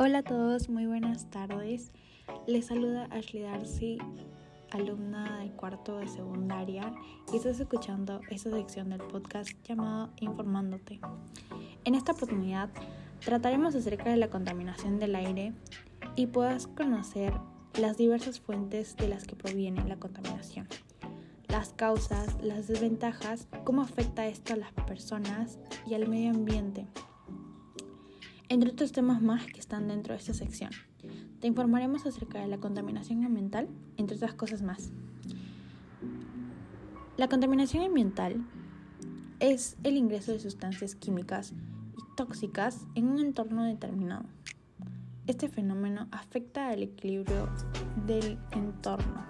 Hola a todos, muy buenas tardes. Les saluda Ashley Darcy, alumna de cuarto de secundaria, y estás escuchando esta sección del podcast llamado Informándote. En esta oportunidad trataremos acerca de la contaminación del aire y puedas conocer las diversas fuentes de las que proviene la contaminación, las causas, las desventajas, cómo afecta esto a las personas y al medio ambiente entre otros temas más que están dentro de esta sección. Te informaremos acerca de la contaminación ambiental, entre otras cosas más. La contaminación ambiental es el ingreso de sustancias químicas y tóxicas en un entorno determinado. Este fenómeno afecta al equilibrio del entorno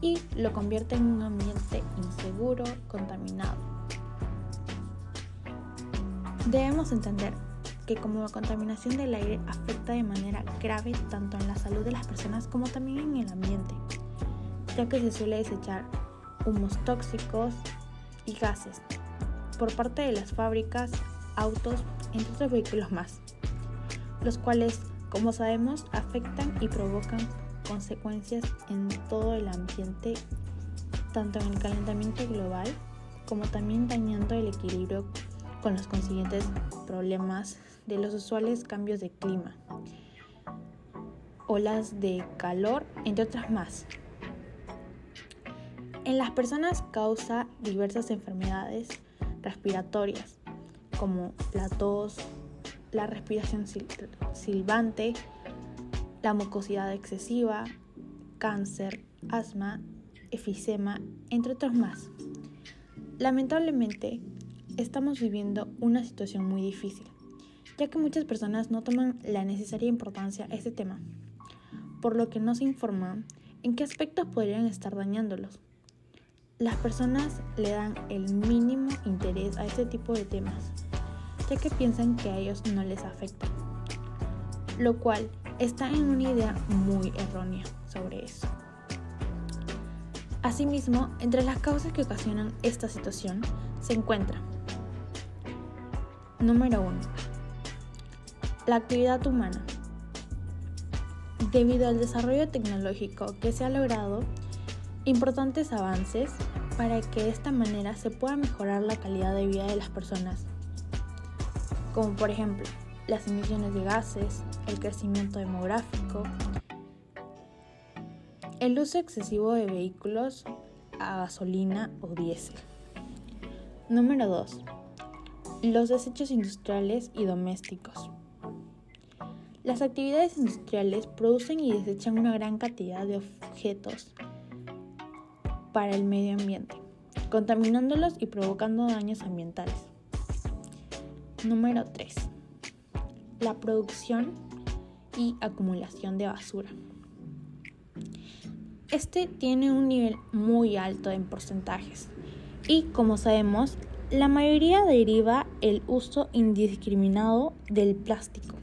y lo convierte en un ambiente inseguro, contaminado. Debemos entender que como la contaminación del aire afecta de manera grave tanto en la salud de las personas como también en el ambiente, ya que se suele desechar humos tóxicos y gases por parte de las fábricas, autos, entre otros vehículos más, los cuales, como sabemos, afectan y provocan consecuencias en todo el ambiente, tanto en el calentamiento global como también dañando el equilibrio con los consiguientes problemas de los usuales cambios de clima, olas de calor, entre otras más. En las personas causa diversas enfermedades respiratorias, como la tos, la respiración silbante, la mucosidad excesiva, cáncer, asma, efisema, entre otros más. Lamentablemente, estamos viviendo una situación muy difícil, ya que muchas personas no toman la necesaria importancia a este tema, por lo que no se informan en qué aspectos podrían estar dañándolos. Las personas le dan el mínimo interés a este tipo de temas, ya que piensan que a ellos no les afecta, lo cual está en una idea muy errónea sobre eso. Asimismo, entre las causas que ocasionan esta situación se encuentra Número 1. La actividad humana. Debido al desarrollo tecnológico que se ha logrado, importantes avances para que de esta manera se pueda mejorar la calidad de vida de las personas, como por ejemplo las emisiones de gases, el crecimiento demográfico, el uso excesivo de vehículos a gasolina o diésel. Número 2 los desechos industriales y domésticos. Las actividades industriales producen y desechan una gran cantidad de objetos para el medio ambiente, contaminándolos y provocando daños ambientales. Número 3. La producción y acumulación de basura. Este tiene un nivel muy alto en porcentajes y como sabemos la mayoría deriva el uso indiscriminado del plástico,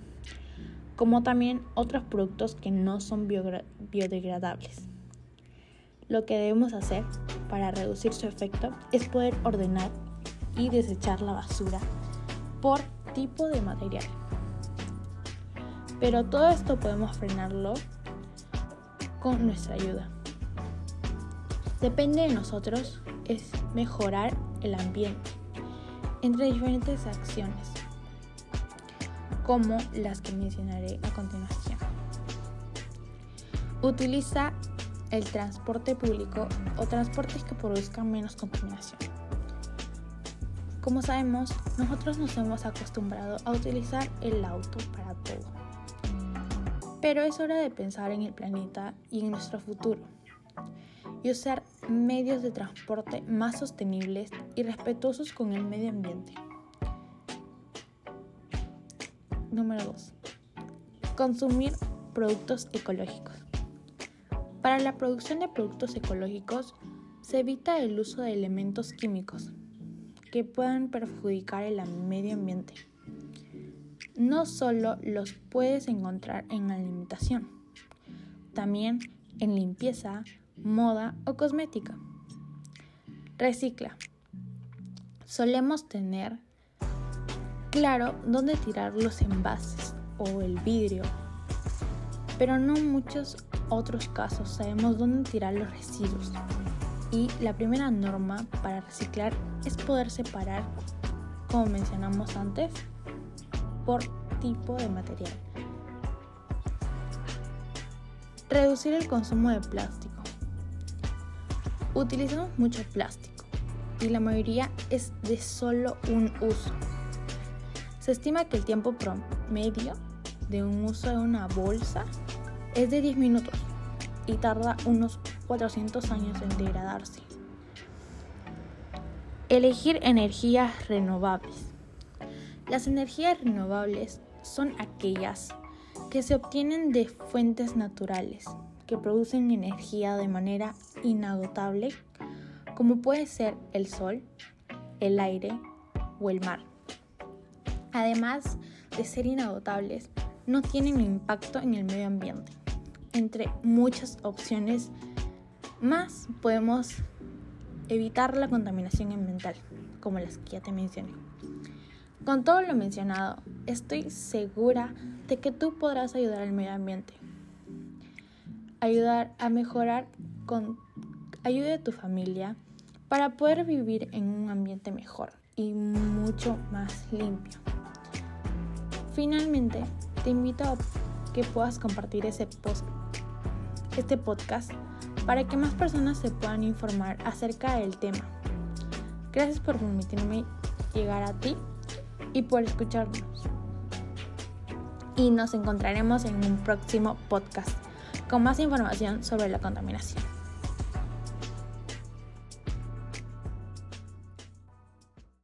como también otros productos que no son biodegradables. Lo que debemos hacer para reducir su efecto es poder ordenar y desechar la basura por tipo de material. Pero todo esto podemos frenarlo con nuestra ayuda. Depende de nosotros es mejorar el ambiente entre diferentes acciones, como las que mencionaré a continuación. Utiliza el transporte público o transportes que produzcan menos contaminación. Como sabemos, nosotros nos hemos acostumbrado a utilizar el auto para todo. Pero es hora de pensar en el planeta y en nuestro futuro y usar medios de transporte más sostenibles y respetuosos con el medio ambiente. Número 2. Consumir productos ecológicos. Para la producción de productos ecológicos se evita el uso de elementos químicos que puedan perjudicar el medio ambiente. No solo los puedes encontrar en alimentación, también en limpieza, moda o cosmética. Recicla. Solemos tener claro dónde tirar los envases o el vidrio. Pero no en muchos otros casos sabemos dónde tirar los residuos. Y la primera norma para reciclar es poder separar, como mencionamos antes, por tipo de material. Reducir el consumo de plástico. Utilizamos mucho plástico y la mayoría es de solo un uso. Se estima que el tiempo promedio de un uso de una bolsa es de 10 minutos y tarda unos 400 años en degradarse. Elegir energías renovables. Las energías renovables son aquellas que se obtienen de fuentes naturales que producen energía de manera inagotable, como puede ser el sol, el aire o el mar. Además de ser inagotables, no tienen impacto en el medio ambiente. Entre muchas opciones más podemos evitar la contaminación ambiental, como las que ya te mencioné. Con todo lo mencionado, estoy segura de que tú podrás ayudar al medio ambiente ayudar a mejorar con ayuda de tu familia para poder vivir en un ambiente mejor y mucho más limpio. Finalmente, te invito a que puedas compartir ese post, este podcast para que más personas se puedan informar acerca del tema. Gracias por permitirme llegar a ti y por escucharnos. Y nos encontraremos en un próximo podcast con más información sobre la contaminación.